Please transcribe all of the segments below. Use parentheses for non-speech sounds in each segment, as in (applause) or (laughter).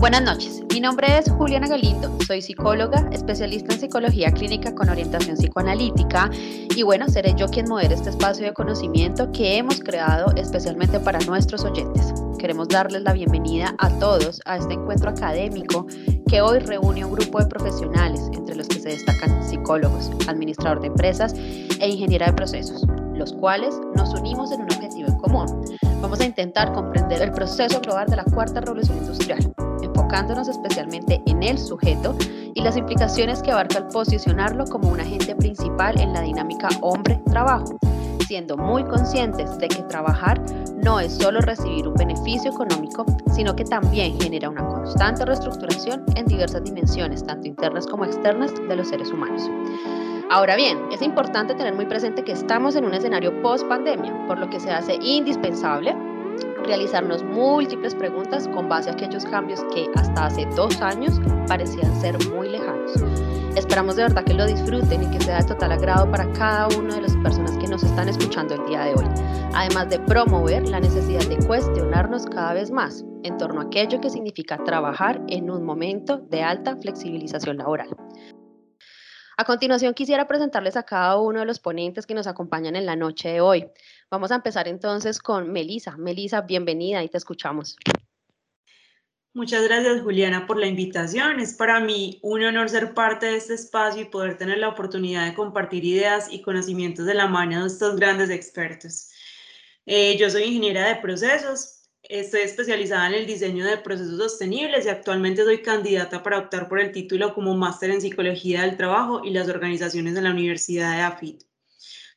Buenas noches, mi nombre es Juliana Galindo, soy psicóloga, especialista en psicología clínica con orientación psicoanalítica y bueno, seré yo quien modere este espacio de conocimiento que hemos creado especialmente para nuestros oyentes. Queremos darles la bienvenida a todos a este encuentro académico que hoy reúne un grupo de profesionales, entre los que se destacan psicólogos, administrador de empresas e ingeniera de procesos, los cuales nos unimos en un objetivo en común. Vamos a intentar comprender el proceso global de la cuarta revolución industrial, especialmente en el sujeto y las implicaciones que abarca el posicionarlo como un agente principal en la dinámica hombre-trabajo, siendo muy conscientes de que trabajar no es solo recibir un beneficio económico, sino que también genera una constante reestructuración en diversas dimensiones, tanto internas como externas, de los seres humanos. Ahora bien, es importante tener muy presente que estamos en un escenario post-pandemia, por lo que se hace indispensable realizarnos múltiples preguntas con base a aquellos cambios que hasta hace dos años parecían ser muy lejanos. Esperamos de verdad que lo disfruten y que sea de total agrado para cada una de las personas que nos están escuchando el día de hoy, además de promover la necesidad de cuestionarnos cada vez más en torno a aquello que significa trabajar en un momento de alta flexibilización laboral. A continuación quisiera presentarles a cada uno de los ponentes que nos acompañan en la noche de hoy. Vamos a empezar entonces con Melisa. Melisa, bienvenida y te escuchamos. Muchas gracias Juliana por la invitación. Es para mí un honor ser parte de este espacio y poder tener la oportunidad de compartir ideas y conocimientos de la mano de estos grandes expertos. Eh, yo soy ingeniera de procesos, Estoy especializada en el diseño de procesos sostenibles y actualmente soy candidata para optar por el título como máster en psicología del trabajo y las organizaciones en la Universidad de AFIT.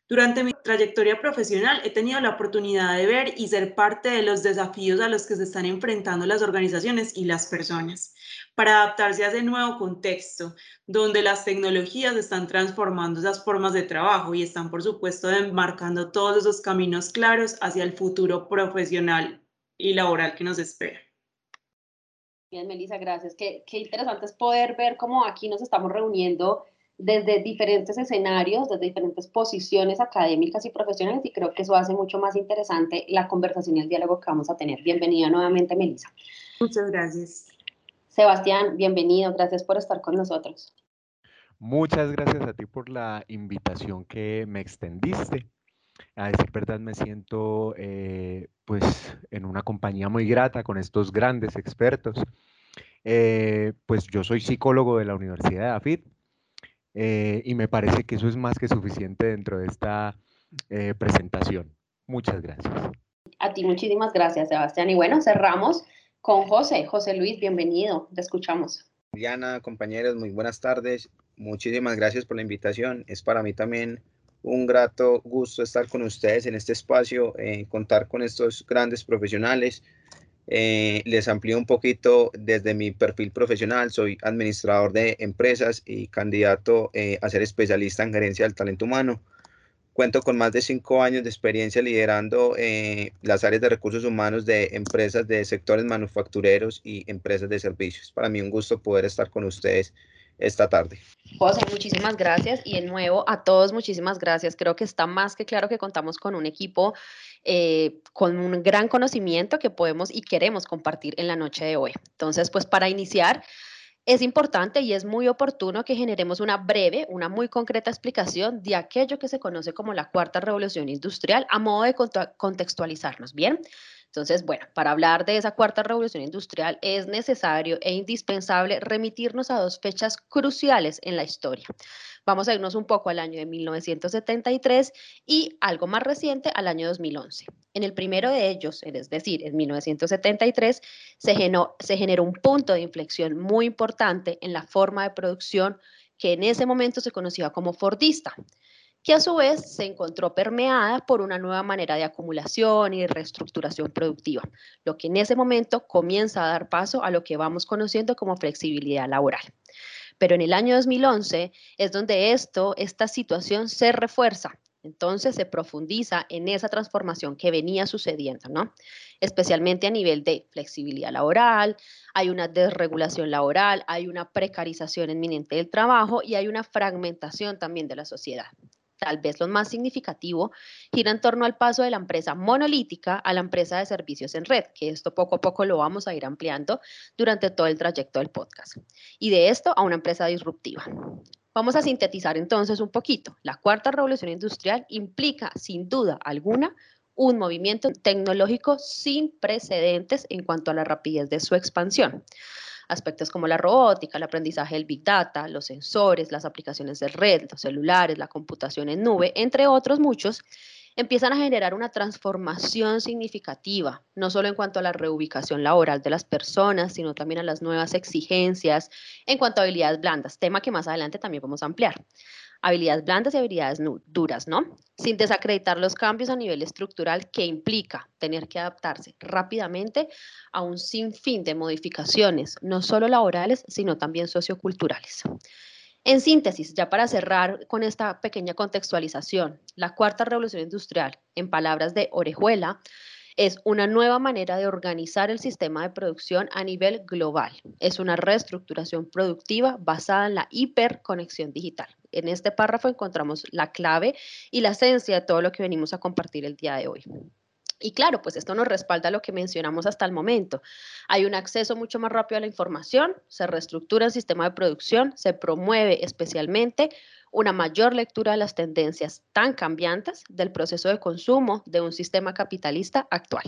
Durante mi trayectoria profesional he tenido la oportunidad de ver y ser parte de los desafíos a los que se están enfrentando las organizaciones y las personas para adaptarse a ese nuevo contexto donde las tecnologías están transformando esas formas de trabajo y están, por supuesto, marcando todos esos caminos claros hacia el futuro profesional y laboral que nos espera. Bien, Melissa, gracias. Qué, qué interesante es poder ver cómo aquí nos estamos reuniendo desde diferentes escenarios, desde diferentes posiciones académicas y profesionales, y creo que eso hace mucho más interesante la conversación y el diálogo que vamos a tener. Bienvenida nuevamente, Melissa. Muchas gracias. Sebastián, bienvenido, gracias por estar con nosotros. Muchas gracias a ti por la invitación que me extendiste a decir verdad me siento eh, una compañía muy grata con estos grandes expertos. Eh, pues yo soy psicólogo de la Universidad de AFIT eh, y me parece que eso es más que suficiente dentro de esta presentación. Muchas gracias. A ti muchísimas gracias, Sebastián. Y bueno, cerramos con José. José Luis, bienvenido. Te escuchamos. Diana, compañeros, muy buenas tardes. Muchísimas gracias por la invitación. Es para mí también un grato gusto estar con ustedes en este espacio, eh, contar con estos grandes profesionales. Eh, les amplío un poquito desde mi perfil profesional. Soy administrador de empresas y candidato eh, a ser especialista en gerencia del talento humano. Cuento con más de cinco años de experiencia liderando las áreas de recursos humanos de empresas de sectores manufactureros y empresas de servicios. Para mí un gusto poder estar con ustedes esta tarde. José, muchísimas gracias y de nuevo a todos muchísimas gracias. Creo que está más que claro que contamos con un equipo eh, con un gran conocimiento que podemos y queremos compartir en la noche de hoy. Entonces, pues para iniciar, es importante y es muy oportuno que generemos una breve, una muy concreta explicación de aquello que se conoce como la cuarta revolución industrial a modo de contextualizarnos. Bien, entonces, bueno, para hablar de esa cuarta revolución industrial es necesario e indispensable remitirnos a dos fechas cruciales en la historia. Vamos a irnos un poco al año de 1973 y algo más reciente al año 2011. En el primero de ellos, es decir, en 1973, se generó, se generó un punto de inflexión muy importante en la forma de producción que en ese momento se conocía como Fordista que a su vez se encontró permeada por una nueva manera de acumulación y reestructuración productiva, lo que en ese momento comienza a dar paso a lo que vamos conociendo como flexibilidad laboral. Pero en el año 2011 es donde esto, esta situación se refuerza, entonces se profundiza en esa transformación que venía sucediendo, ¿no? Especialmente a nivel de flexibilidad laboral, hay una desregulación laboral, hay una precarización inminente del trabajo y hay una fragmentación también de la sociedad. Tal vez lo más significativo, gira en torno al paso de la empresa monolítica a la empresa de servicios en red, que esto poco a poco lo vamos a ir ampliando durante todo el trayecto del podcast. Y de esto a una empresa disruptiva. Vamos a sintetizar entonces un poquito. La cuarta revolución industrial implica, sin duda alguna, un movimiento tecnológico sin precedentes en cuanto a la rapidez de su expansión. Aspectos como la robótica, el aprendizaje del Big Data, los sensores, las aplicaciones de red, los celulares, la computación en nube, entre otros muchos, empiezan a generar una transformación significativa, no solo en cuanto a la reubicación laboral de las personas, sino también a las nuevas exigencias en cuanto a habilidades blandas, tema que más adelante también vamos a ampliar habilidades blandas y habilidades duras, ¿no? Sin desacreditar los cambios a nivel estructural que implica tener que adaptarse rápidamente a un sinfín de modificaciones, no solo laborales, sino también socioculturales. En síntesis, ya para cerrar con esta pequeña contextualización, la cuarta revolución industrial, en palabras de Orejuela, es una nueva manera de organizar el sistema de producción a nivel global. Es una reestructuración productiva basada en la hiperconexión digital. En este párrafo encontramos la clave y la esencia de todo lo que venimos a compartir el día de hoy. Y claro, pues esto nos respalda lo que mencionamos hasta el momento. Hay un acceso mucho más rápido a la información, se reestructura el sistema de producción, se promueve especialmente una mayor lectura de las tendencias tan cambiantes del proceso de consumo de un sistema capitalista actual.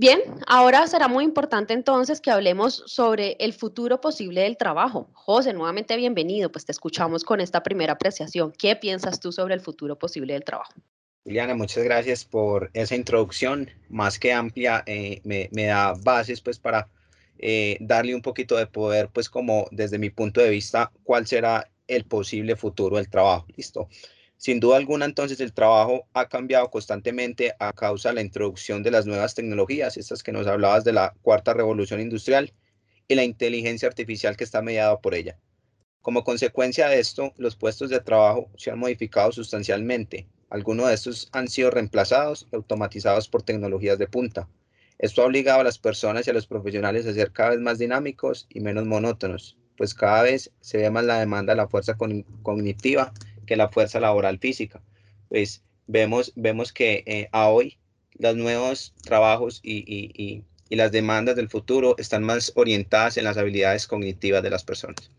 Bien, ahora será muy importante entonces que hablemos sobre el futuro posible del trabajo. José, nuevamente bienvenido, pues te escuchamos con esta primera apreciación. ¿Qué piensas tú sobre el futuro posible del trabajo? Liliana, muchas gracias por esa introducción más que amplia, eh, me, da bases pues para eh, darle un poquito de poder pues como desde mi punto de vista cuál será el posible futuro del trabajo. Listo. Sin duda alguna, entonces, el trabajo ha cambiado constantemente a causa de la introducción de las nuevas tecnologías, estas que nos hablabas de la cuarta revolución industrial y la inteligencia artificial que está mediada por ella. Como consecuencia de esto, los puestos de trabajo se han modificado sustancialmente. Algunos de estos han sido reemplazados y automatizados por tecnologías de punta. Esto ha obligado a las personas y a los profesionales a ser cada vez más dinámicos y menos monótonos, pues cada vez se ve más la demanda de la fuerza cognitiva que la fuerza laboral física. Pues vemos, vemos que eh, a hoy los nuevos trabajos y, y, y, las demandas del futuro están más orientadas en las habilidades cognitivas de las personas.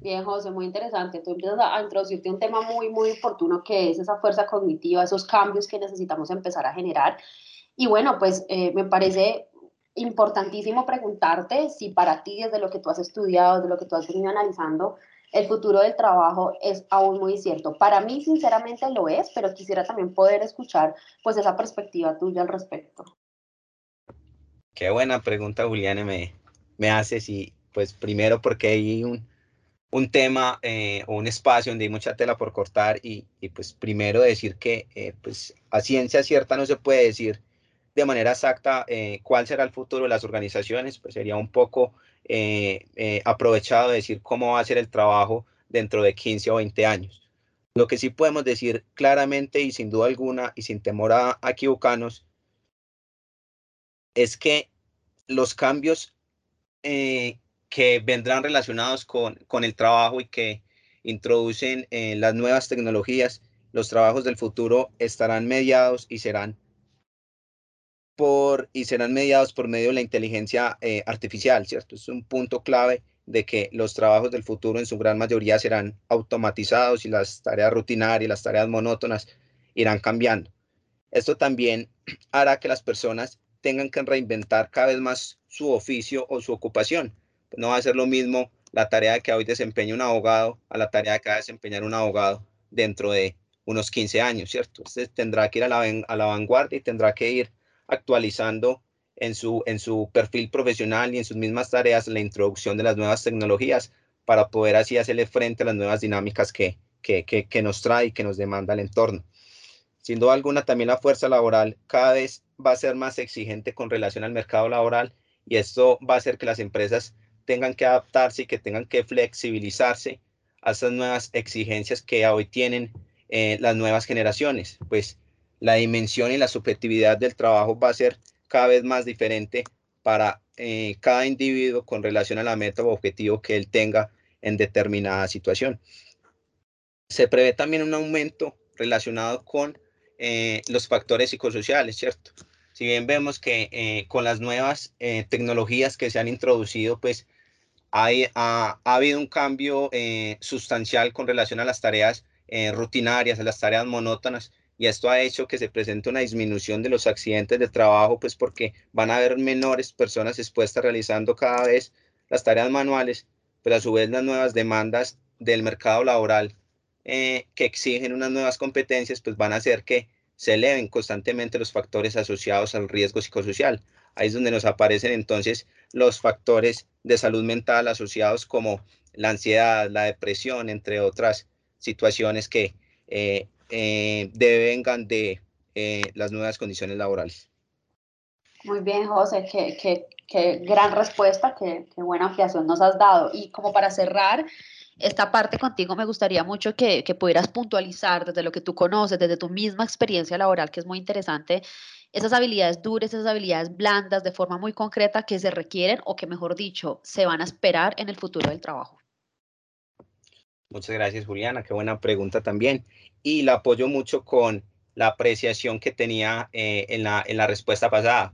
Bien, José, muy interesante. Tú empiezas a introducirte un tema muy, muy oportuno que es esa fuerza cognitiva, esos cambios que necesitamos empezar a generar. Y bueno, pues eh, me parece importantísimo preguntarte si para ti, desde lo que tú has estudiado, desde lo que tú has venido analizando, el futuro del trabajo es aún muy cierto. Para mí, sinceramente, lo es, pero quisiera también poder escuchar pues esa perspectiva tuya al respecto. Qué buena pregunta, Juliana, me, me haces y pues primero porque hay un, un tema eh, o un espacio donde hay mucha tela por cortar y, y pues primero decir que eh, pues a ciencia cierta no se puede decir de manera exacta eh, cuál será el futuro de las organizaciones, pues sería un poco aprovechado de decir cómo va a ser el trabajo dentro de 15 o 20 años. Lo que sí podemos decir claramente y sin duda alguna y sin temor a, equivocarnos es que los cambios que vendrán relacionados con, con, el trabajo y que introducen las nuevas tecnologías, los trabajos del futuro estarán mediados y serán y serán mediados por medio de la inteligencia eh, artificial, ¿cierto? Es un punto clave de que los trabajos del futuro en su gran mayoría serán automatizados y las tareas rutinarias, las tareas monótonas irán cambiando. Esto también (clears throat) hará que las personas tengan que reinventar cada vez más su oficio o su ocupación. No va a ser lo mismo la tarea que hoy desempeña un abogado a la tarea que va a desempeñar un abogado dentro de unos 15 años, ¿cierto? Entonces tendrá que ir a la, vanguardia y tendrá que ir actualizando en su, en su perfil profesional y en sus mismas tareas la introducción de las nuevas tecnologías para poder así hacerle frente a las nuevas dinámicas que, que, que, nos trae y que nos demanda el entorno. Sin duda alguna, también la fuerza laboral cada vez va a ser más exigente con relación al mercado laboral y esto va a hacer que las empresas tengan que adaptarse y que tengan que flexibilizarse a esas nuevas exigencias que hoy tienen eh, las nuevas generaciones. Pues la dimensión y la subjetividad del trabajo va a ser cada vez más diferente para eh, cada individuo con relación a la meta o objetivo que él tenga en determinada situación. se prevé también un aumento relacionado con eh, los factores psicosociales, ¿cierto? Si bien vemos que eh, con las nuevas eh, tecnologías que se han introducido, pues hay, ha, ha habido un cambio sustancial con relación a las tareas rutinarias, a las tareas monótonas, y esto ha hecho que se presente una disminución de los accidentes de trabajo, pues porque van a haber menores personas expuestas realizando cada vez las tareas manuales, pero a su vez las nuevas demandas del mercado laboral eh, que exigen unas nuevas competencias, pues van a hacer que se eleven constantemente los factores asociados al riesgo psicosocial. Ahí es donde nos aparecen entonces los factores de salud mental asociados como la ansiedad, la depresión, entre otras situaciones que eh, eh, devengan de las nuevas condiciones laborales. Muy bien, José, qué, qué, gran respuesta, qué, qué buena ampliación nos has dado. Y como para cerrar, esta parte contigo me gustaría mucho que, pudieras puntualizar desde lo que tú conoces, desde tu misma experiencia laboral, que es muy interesante, esas habilidades duras, esas habilidades blandas de forma muy concreta que se requieren o que, mejor dicho, se van a esperar en el futuro del trabajo. Muchas gracias, Juliana. Qué buena pregunta también. Y la apoyo mucho con la apreciación que tenía eh, en, la, en la respuesta pasada.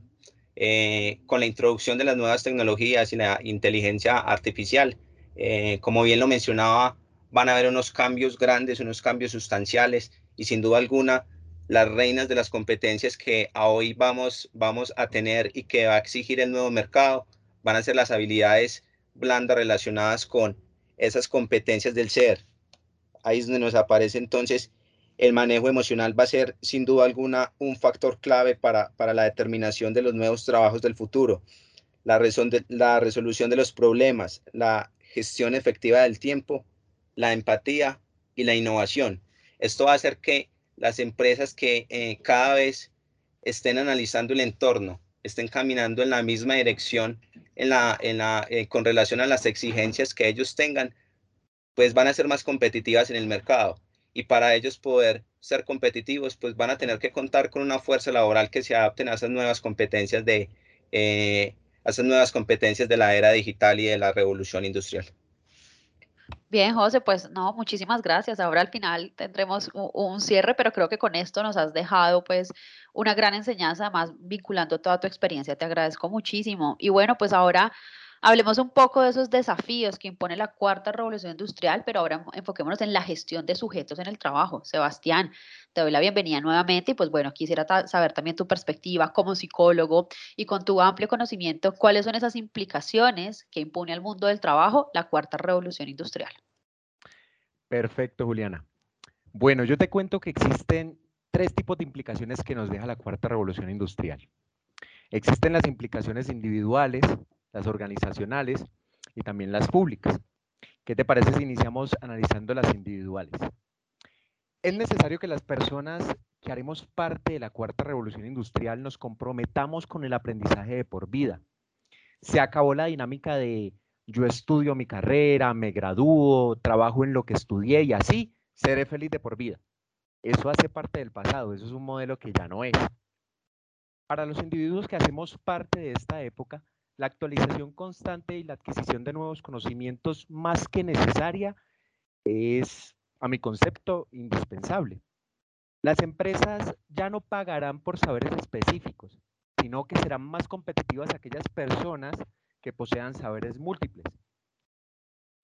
Eh, con la introducción de las nuevas tecnologías y la inteligencia artificial, eh, como bien lo mencionaba, van a haber unos cambios grandes, unos cambios sustanciales y sin duda alguna las reinas de las competencias que hoy vamos, vamos a tener y que va a exigir el nuevo mercado van a ser las habilidades blandas relacionadas con esas competencias del ser. Ahí es donde nos aparece entonces el manejo emocional va a ser sin duda alguna un factor clave para, para la determinación de los nuevos trabajos del futuro. La, de, la resolución de los problemas, la gestión efectiva del tiempo, la empatía y la innovación. Esto va a hacer que las empresas que eh, cada vez estén analizando el entorno, estén caminando en la misma dirección en la, en la, eh, con relación a las exigencias que ellos tengan, pues van a ser más competitivas en el mercado. Y para ellos poder ser competitivos, pues van a tener que contar con una fuerza laboral que se adapten a esas nuevas competencias de, eh, a nuevas competencias de la era digital y de la revolución industrial. Bien, José, pues no, muchísimas gracias. Ahora al final tendremos un, cierre, pero creo que con esto nos has dejado pues una gran enseñanza, además vinculando toda tu experiencia. Te agradezco muchísimo. Y bueno, pues ahora Hablemos un poco de esos desafíos que impone la cuarta revolución industrial, pero ahora enfoquémonos en la gestión de sujetos en el trabajo. Sebastián, te doy la bienvenida nuevamente y pues bueno, quisiera saber también tu perspectiva como psicólogo y con tu amplio conocimiento, cuáles son esas implicaciones que impone al mundo del trabajo la cuarta revolución industrial. Perfecto, Juliana. Bueno, yo te cuento que existen tres tipos de implicaciones que nos deja la cuarta revolución industrial. Existen las implicaciones individuales, las organizacionales y también las públicas. ¿Qué te parece si iniciamos analizando las individuales? Es necesario que las personas que haremos parte de la cuarta revolución industrial nos comprometamos con el aprendizaje de por vida. Se acabó la dinámica de yo estudio mi carrera, me gradúo, trabajo en lo que estudié y así seré feliz de por vida. Eso hace parte del pasado, eso es un modelo que ya no es. Para los individuos que hacemos parte de esta época, la actualización constante y la adquisición de nuevos conocimientos más que necesaria es, a mi concepto, indispensable. Las empresas ya no pagarán por saberes específicos, sino que serán más competitivas aquellas personas que posean saberes múltiples.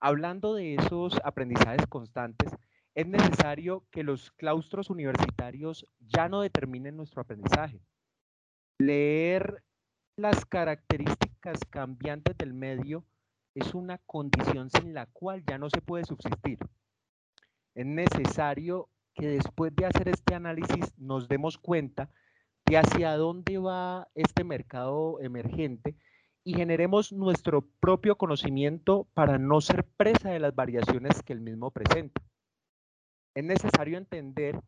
Hablando de esos aprendizajes constantes, es necesario que los claustros universitarios ya no determinen nuestro aprendizaje. Leer las características cambiantes del medio es una condición sin la cual ya no se puede subsistir. Es necesario que después de hacer este análisis nos demos cuenta de hacia dónde va este mercado emergente y generemos nuestro propio conocimiento para no ser presa de las variaciones que el mismo presenta. Es necesario entender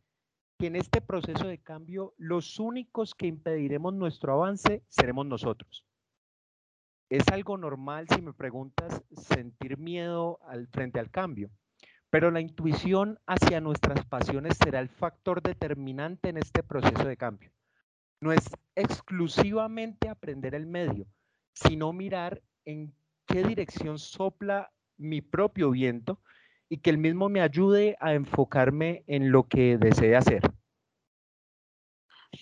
que en este proceso de cambio los únicos que impediremos nuestro avance seremos nosotros. Es algo normal, si me preguntas, sentir miedo al, frente al cambio, pero la intuición hacia nuestras pasiones será el factor determinante en este proceso de cambio. No es exclusivamente aprender el medio, sino mirar en qué dirección sopla mi propio viento y que el mismo me ayude a enfocarme en lo que desee hacer.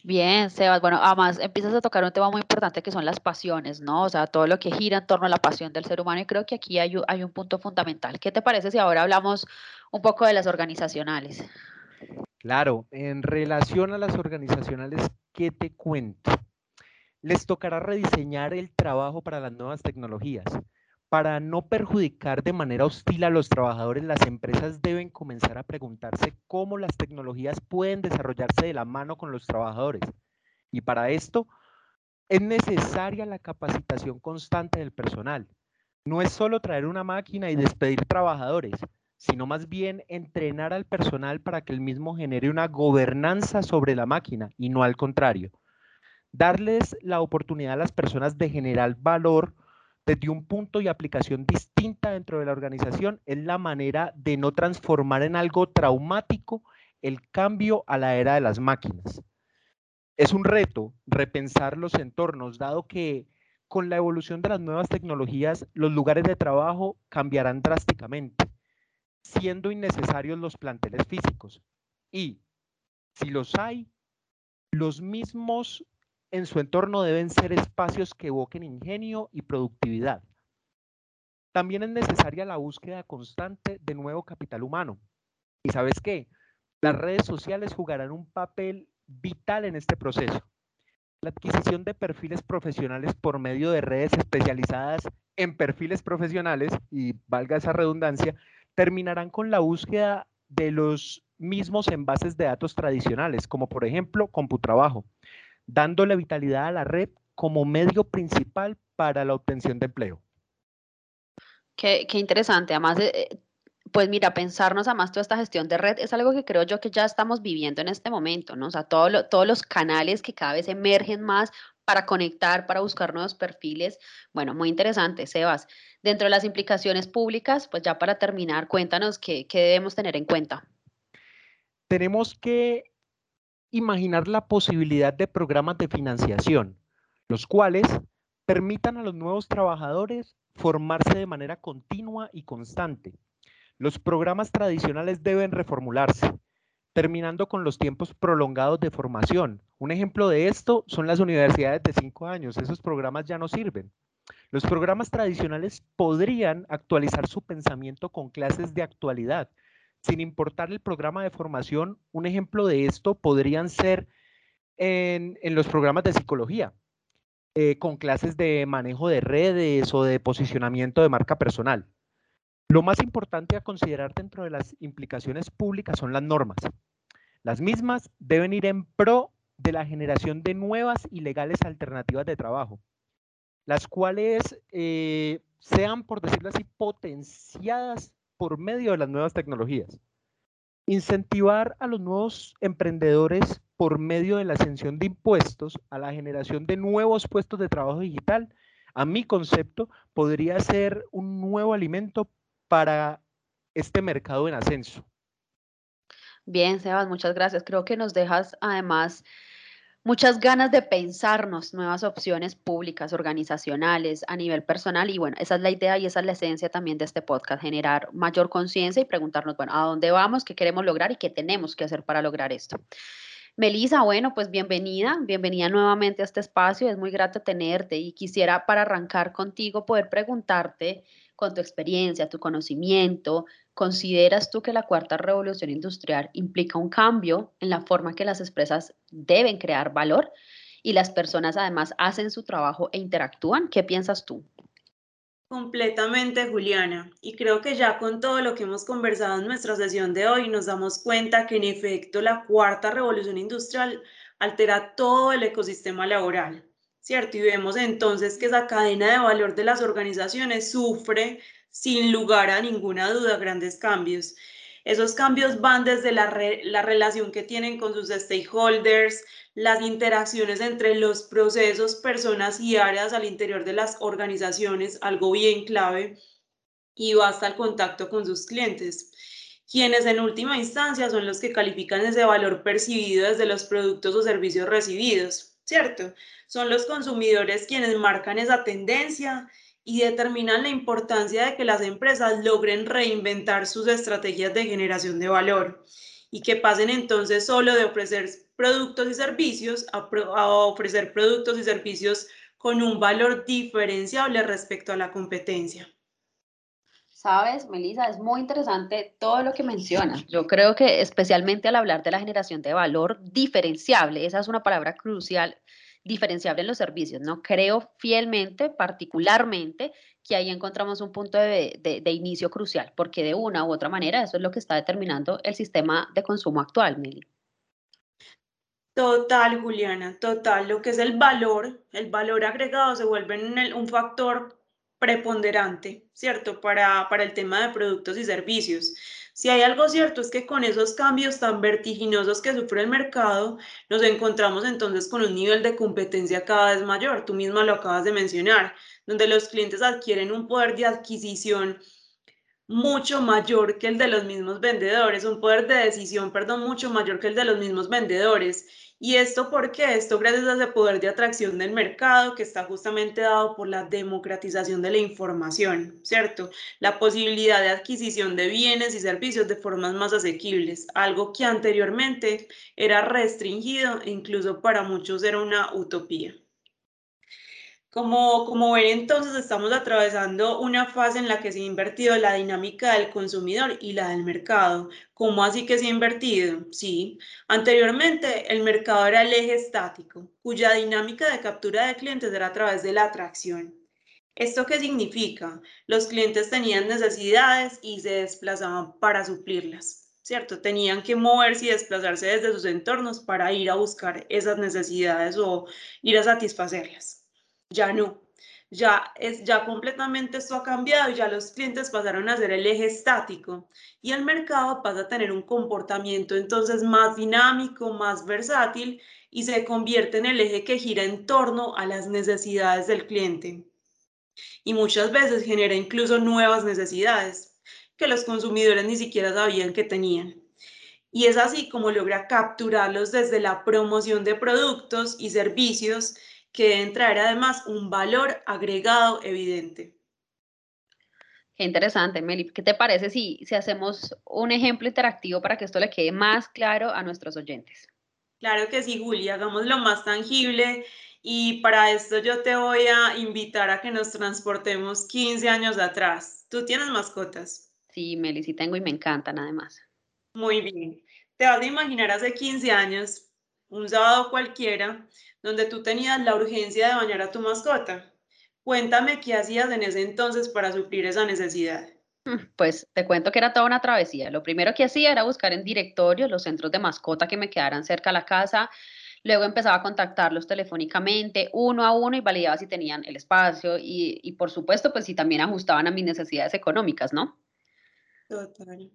Bien, Sebas. Bueno, además empiezas a tocar un tema muy importante que son las pasiones, ¿no? O sea, todo lo que gira en torno a la pasión del ser humano y creo que aquí hay, un punto fundamental. ¿Qué te parece si ahora hablamos un poco de las organizacionales? Claro, en relación a las organizacionales, ¿qué te cuento? Les tocará rediseñar el trabajo para las nuevas tecnologías. Para no perjudicar de manera hostil a los trabajadores, las empresas deben comenzar a preguntarse cómo las tecnologías pueden desarrollarse de la mano con los trabajadores. Y para esto es necesaria la capacitación constante del personal. No es solo traer una máquina y despedir trabajadores, sino más bien entrenar al personal para que el mismo genere una gobernanza sobre la máquina y no al contrario. Darles la oportunidad a las personas de generar valor desde un punto y aplicación distinta dentro de la organización es la manera de no transformar en algo traumático el cambio a la era de las máquinas. Es un reto repensar los entornos, dado que con la evolución de las nuevas tecnologías, los lugares de trabajo cambiarán drásticamente, siendo innecesarios los planteles físicos. Y si los hay, los mismos en su entorno deben ser espacios que evoquen ingenio y productividad. También es necesaria la búsqueda constante de nuevo capital humano. ¿Y sabes qué? Las redes sociales jugarán un papel vital en este proceso. La adquisición de perfiles profesionales por medio de redes especializadas en perfiles profesionales, y valga esa redundancia, terminarán con la búsqueda de los mismos en bases de datos tradicionales, como por ejemplo CompuTrabajo, dándole vitalidad a la red como medio principal para la obtención de empleo. Qué, interesante. Además, eh, pues mira, pensarnos además toda esta gestión de red es algo que creo yo que ya estamos viviendo en este momento, ¿no? O sea, todos los canales que cada vez emergen más para conectar, para buscar nuevos perfiles. Bueno, muy interesante, Sebas. Dentro de las implicaciones públicas, pues ya para terminar, cuéntanos qué, qué debemos tener en cuenta. Tenemos que imaginar la posibilidad de programas de financiación, los cuales permitan a los nuevos trabajadores formarse de manera continua y constante. Los programas tradicionales deben reformularse, terminando con los tiempos prolongados de formación. Un ejemplo de esto son las universidades de cinco años. Esos programas ya no sirven. Los programas tradicionales podrían actualizar su pensamiento con clases de actualidad, sin importar el programa de formación, un ejemplo de esto podrían ser en, los programas de psicología, eh, con clases de manejo de redes o de posicionamiento de marca personal. Lo más importante a considerar dentro de las implicaciones públicas son las normas. Las mismas deben ir en pro de la generación de nuevas y legales alternativas de trabajo, las cuales eh, sean, por decirlo así, potenciadas por medio de las nuevas tecnologías. Incentivar a los nuevos emprendedores por medio de la ascensión de impuestos a la generación de nuevos puestos de trabajo digital, a mi concepto, podría ser un nuevo alimento para este mercado en ascenso. Bien, Sebas, muchas gracias. Creo que nos dejas además muchas ganas de pensarnos nuevas opciones públicas, organizacionales, a nivel personal. Y bueno, esa es la idea y esa es la esencia también de este podcast, generar mayor conciencia y preguntarnos, bueno, ¿a dónde vamos? ¿Qué queremos lograr y qué tenemos que hacer para lograr esto? Melisa, bueno, pues bienvenida, bienvenida nuevamente a este espacio, es muy grato tenerte y quisiera para arrancar contigo poder preguntarte con tu experiencia, tu conocimiento, ¿consideras tú que la cuarta revolución industrial implica un cambio en la forma que las empresas deben crear valor y las personas además hacen su trabajo e interactúan? ¿Qué piensas tú? Completamente, Juliana. Y creo que ya con todo lo que hemos conversado en nuestra sesión de hoy, nos damos cuenta que en efecto la cuarta revolución industrial altera todo el ecosistema laboral ¿cierto? Y vemos entonces que esa cadena de valor de las organizaciones sufre sin lugar a ninguna duda grandes cambios. Esos cambios van desde la, la relación que tienen con sus stakeholders, las interacciones entre los procesos, personas y áreas al interior de las organizaciones, algo bien clave, y hasta el contacto con sus clientes, quienes en última instancia son los que califican ese valor percibido desde los productos o servicios recibidos, Son los consumidores quienes marcan esa tendencia y determinan la importancia de que las empresas logren reinventar sus estrategias de generación de valor y que pasen entonces solo de ofrecer productos y servicios a, ofrecer productos y servicios con un valor diferenciable respecto a la competencia. Sabes, Melissa, es muy interesante todo lo que mencionas. Yo creo que especialmente al hablar de la generación de valor diferenciable, esa es una palabra crucial diferenciable en los servicios. No creo fielmente, particularmente, que ahí encontramos un punto de, de, inicio crucial, porque de una u otra manera eso es lo que está determinando el sistema de consumo actual, Meli. Total, Juliana, total. Lo que es el valor, el valor agregado se vuelve en un factor preponderante, ¿cierto? Para, para el tema de productos y servicios. Si hay algo cierto es que con esos cambios tan vertiginosos que sufre el mercado, nos encontramos entonces con un nivel de competencia cada vez mayor. Tú misma lo acabas de mencionar, donde los clientes adquieren un poder de adquisición mucho mayor que el de los mismos vendedores, un poder de decisión, perdón, mucho mayor que el de los mismos vendedores. ¿Y esto por qué? Esto gracias a poder de atracción del mercado que está justamente dado por la democratización de la información, ¿cierto? La posibilidad de adquisición de bienes y servicios de formas más asequibles, algo que anteriormente era restringido e incluso para muchos era una utopía. Como, como ven, entonces estamos atravesando una fase en la que se ha invertido la dinámica del consumidor y la del mercado. ¿Cómo así que se ha invertido? Sí, anteriormente el mercado era el eje estático, cuya dinámica de captura de clientes era a través de la atracción. ¿Esto qué significa? Los clientes tenían necesidades y se desplazaban para suplirlas. ¿cierto? Tenían que moverse y desplazarse desde sus entornos para ir a buscar esas necesidades o ir a satisfacerlas ya no. Ya, es, ya completamente esto ha cambiado y ya los clientes pasaron a ser el eje estático y el mercado pasa a tener un comportamiento entonces más dinámico, más versátil y se convierte en el eje que gira en torno a las necesidades del cliente. Y muchas veces genera incluso nuevas necesidades que los consumidores ni siquiera sabían que tenían. Y es así como logra capturarlos desde la promoción de productos y servicios que deben traer además un valor agregado evidente. Qué interesante, Meli. ¿Qué te parece si, si hacemos un ejemplo interactivo para que esto le quede más claro a nuestros oyentes? Claro que sí, Julia, hagámoslo más tangible y para esto yo te voy a invitar a que nos transportemos 15 años atrás. ¿Tú tienes mascotas? Sí, Meli, sí tengo y me encantan además. Muy bien. Te vas a imaginar hace 15 años, un sábado cualquiera, donde tú tenías la urgencia de bañar a tu mascota. Cuéntame qué hacías en ese entonces para suplir esa necesidad. Pues te cuento que era toda una travesía. Lo primero que hacía era buscar en directorio los centros de mascota que me quedaran cerca de la casa. Luego empezaba a contactarlos telefónicamente, uno a uno, y validaba si tenían el espacio y, y por supuesto, pues si también ajustaban a mis necesidades económicas, ¿no? Total.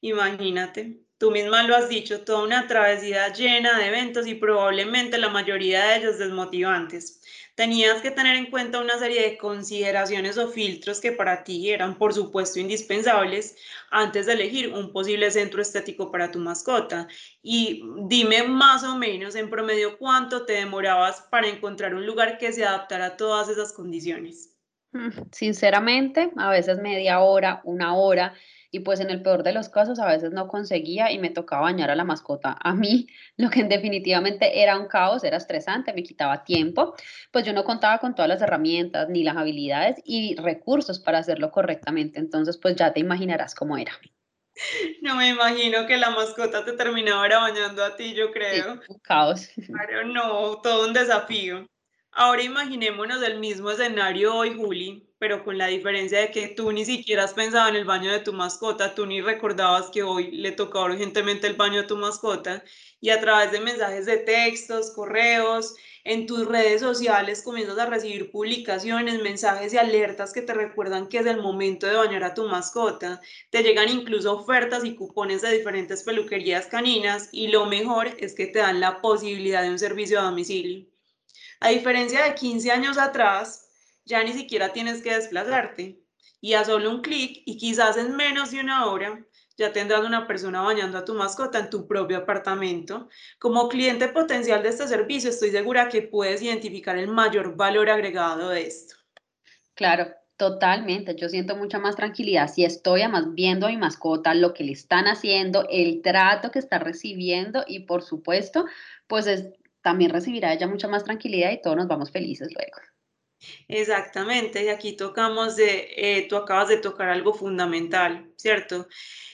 Imagínate, tú misma lo has dicho, toda una travesía llena de eventos y probablemente la mayoría de ellos desmotivantes. Tenías que tener en cuenta una serie de consideraciones o filtros que para ti eran, por supuesto, indispensables antes de elegir un posible centro estético para tu mascota. Y dime más o menos en promedio cuánto te demorabas para encontrar un lugar que se adaptara a todas esas condiciones. Mm, sinceramente, a veces media hora, una hora y pues en el peor de los casos a veces no conseguía y me tocaba bañar a la mascota. A mí (laughs) lo que definitivamente era un caos, era estresante, me quitaba tiempo, pues yo no contaba con todas las herramientas ni las habilidades y recursos para hacerlo correctamente. Entonces pues ya te imaginarás cómo era. (laughs) No me imagino que la mascota te terminaba bañando a ti, yo creo. un caos. Claro, no, todo un desafío. Ahora imaginémonos el mismo escenario hoy, Juli, pero con la diferencia de que tú ni siquiera has pensado en el baño de tu mascota, tú ni recordabas que hoy le tocaba urgentemente el baño a tu mascota y a través de mensajes de textos, correos, en tus redes sociales comienzas a recibir publicaciones, mensajes y alertas que te recuerdan que es el momento de bañar a tu mascota. Te llegan incluso ofertas y cupones de diferentes peluquerías caninas y lo mejor es que te dan la posibilidad de un servicio a domicilio. A diferencia de 15 años atrás, ya ni siquiera tienes que desplazarte y a solo un clic y quizás en menos de una hora ya tendrás una persona bañando a tu mascota en tu propio apartamento. Como cliente potencial de este servicio, estoy segura que puedes identificar el mayor valor agregado de esto. Claro, Totalmente, yo siento mucha más tranquilidad si estoy además viendo a mi mascota, lo que le están haciendo, el trato que está recibiendo y por supuesto, pues también recibirá ella mucha más tranquilidad y todos nos vamos felices luego. Exactamente, y aquí tocamos de, eh, tú acabas de tocar algo fundamental, ¿cierto?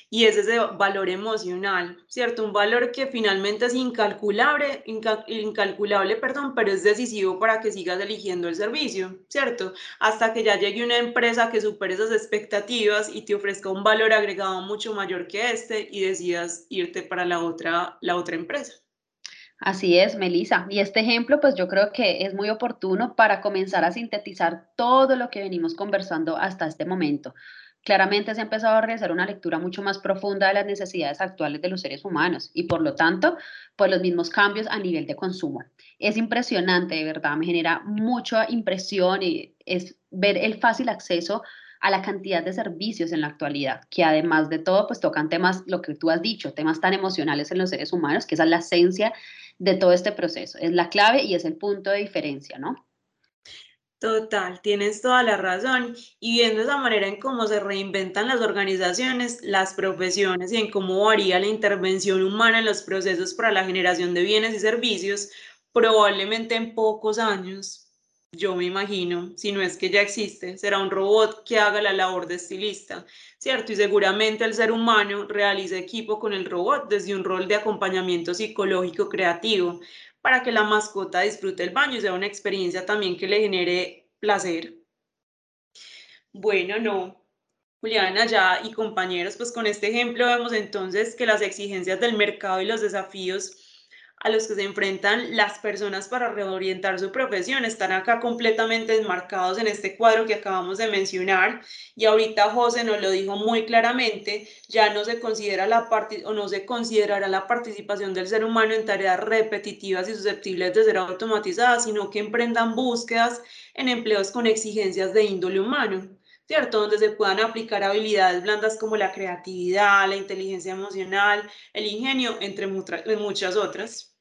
y es ese valor emocional, ¿cierto? Un valor que finalmente es incalculable, incalculable, perdón, pero es decisivo para que sigas eligiendo el servicio, ¿cierto? Hasta que ya llegue una empresa que supere esas expectativas y te ofrezca un valor agregado mucho mayor que este y decidas irte para la otra, la otra empresa. Así es, Melissa. Y este ejemplo, pues yo creo que es muy oportuno para comenzar a sintetizar todo lo que venimos conversando hasta este momento. Claramente se ha empezado a realizar una lectura mucho más profunda de las necesidades actuales de los seres humanos y por lo tanto, pues los mismos cambios a nivel de consumo. Es impresionante, de verdad, me genera mucha impresión y es ver el fácil acceso a la cantidad de servicios en la actualidad, que además de todo, pues tocan temas, lo que tú has dicho, temas tan emocionales en los seres humanos, que esa es la esencia de todo este proceso, es la clave y es el punto de diferencia, ¿no? Total, tienes toda la razón. Y viendo esa manera en cómo se reinventan las organizaciones, las profesiones y en cómo varía la intervención humana en los procesos para la generación de bienes y servicios, probablemente en pocos años, yo me imagino, si no es que ya existe, será un robot que haga la labor de estilista, ¿cierto? Y seguramente el ser humano realiza equipo con el robot desde un rol de acompañamiento psicológico creativo para que la mascota disfrute el baño y sea una experiencia también que le genere placer. Bueno, no. Juliana, ya y compañeros, pues con este ejemplo vemos entonces que las exigencias del mercado y los desafíos a los que se enfrentan las personas para reorientar su profesión están acá completamente enmarcados en este cuadro que acabamos de mencionar y ahorita José nos lo dijo muy claramente, ya no se considera la parte o no se considerará la participación del ser humano en tareas repetitivas y susceptibles de ser automatizadas, sino que emprendan búsquedas en empleos con exigencias de índole humano. ¿Cierto? Donde se puedan aplicar habilidades blandas como la creatividad, la inteligencia emocional, el ingenio, entre muchas otras.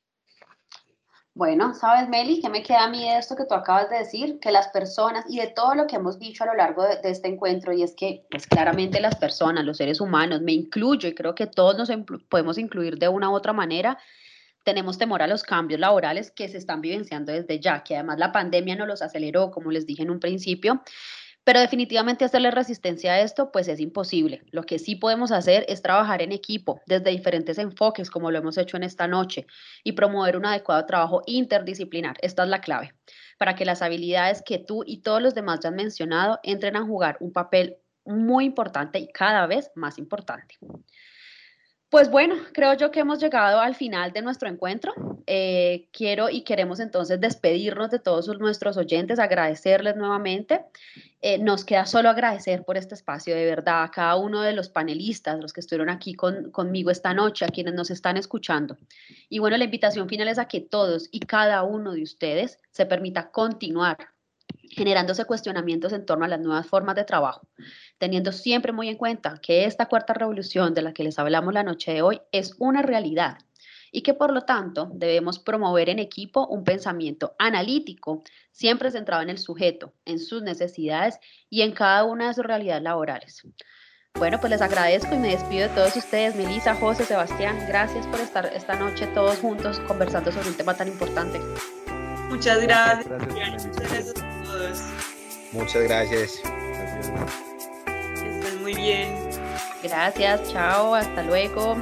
Bueno, sabes, Meli, ¿qué me queda a mí de esto que tú acabas de decir? Que las personas y de todo lo que hemos dicho a lo largo de, este encuentro, y es que, pues claramente las personas, los seres humanos, me incluyo y creo que todos nos podemos incluir de una u otra manera, tenemos temor a los cambios laborales que se están vivenciando desde ya, que además la pandemia nos los aceleró, como les dije en un principio, pero definitivamente hacerle resistencia a esto, pues es imposible. Lo que sí podemos hacer es trabajar en equipo desde diferentes enfoques, como lo hemos hecho en esta noche, y promover un adecuado trabajo interdisciplinar. Esta es la clave, para que las habilidades que tú y todos los demás ya han mencionado entren a jugar un papel muy importante y cada vez más importante. Pues bueno, creo yo que hemos llegado al final de nuestro encuentro. Eh, quiero y queremos entonces despedirnos de todos nuestros oyentes, agradecerles nuevamente. Eh, nos queda solo agradecer por este espacio, de verdad, a cada uno de los panelistas, los que estuvieron aquí conmigo esta noche, a quienes nos están escuchando. Y bueno, la invitación final es a que todos y cada uno de ustedes se permita continuar generándose cuestionamientos en torno a las nuevas formas de trabajo, teniendo siempre muy en cuenta que esta cuarta revolución de la que les hablamos la noche de hoy es una realidad y que por lo tanto debemos promover en equipo un pensamiento analítico, siempre centrado en el sujeto, en sus necesidades y en cada una de sus realidades laborales. Bueno, pues les agradezco y me despido de todos ustedes, Melissa, José, Sebastián, gracias por estar esta noche todos juntos conversando sobre un tema tan importante. Muchas gracias. Muchas gracias a todos. Muchas gracias. Estén muy bien. Gracias, chao, hasta luego.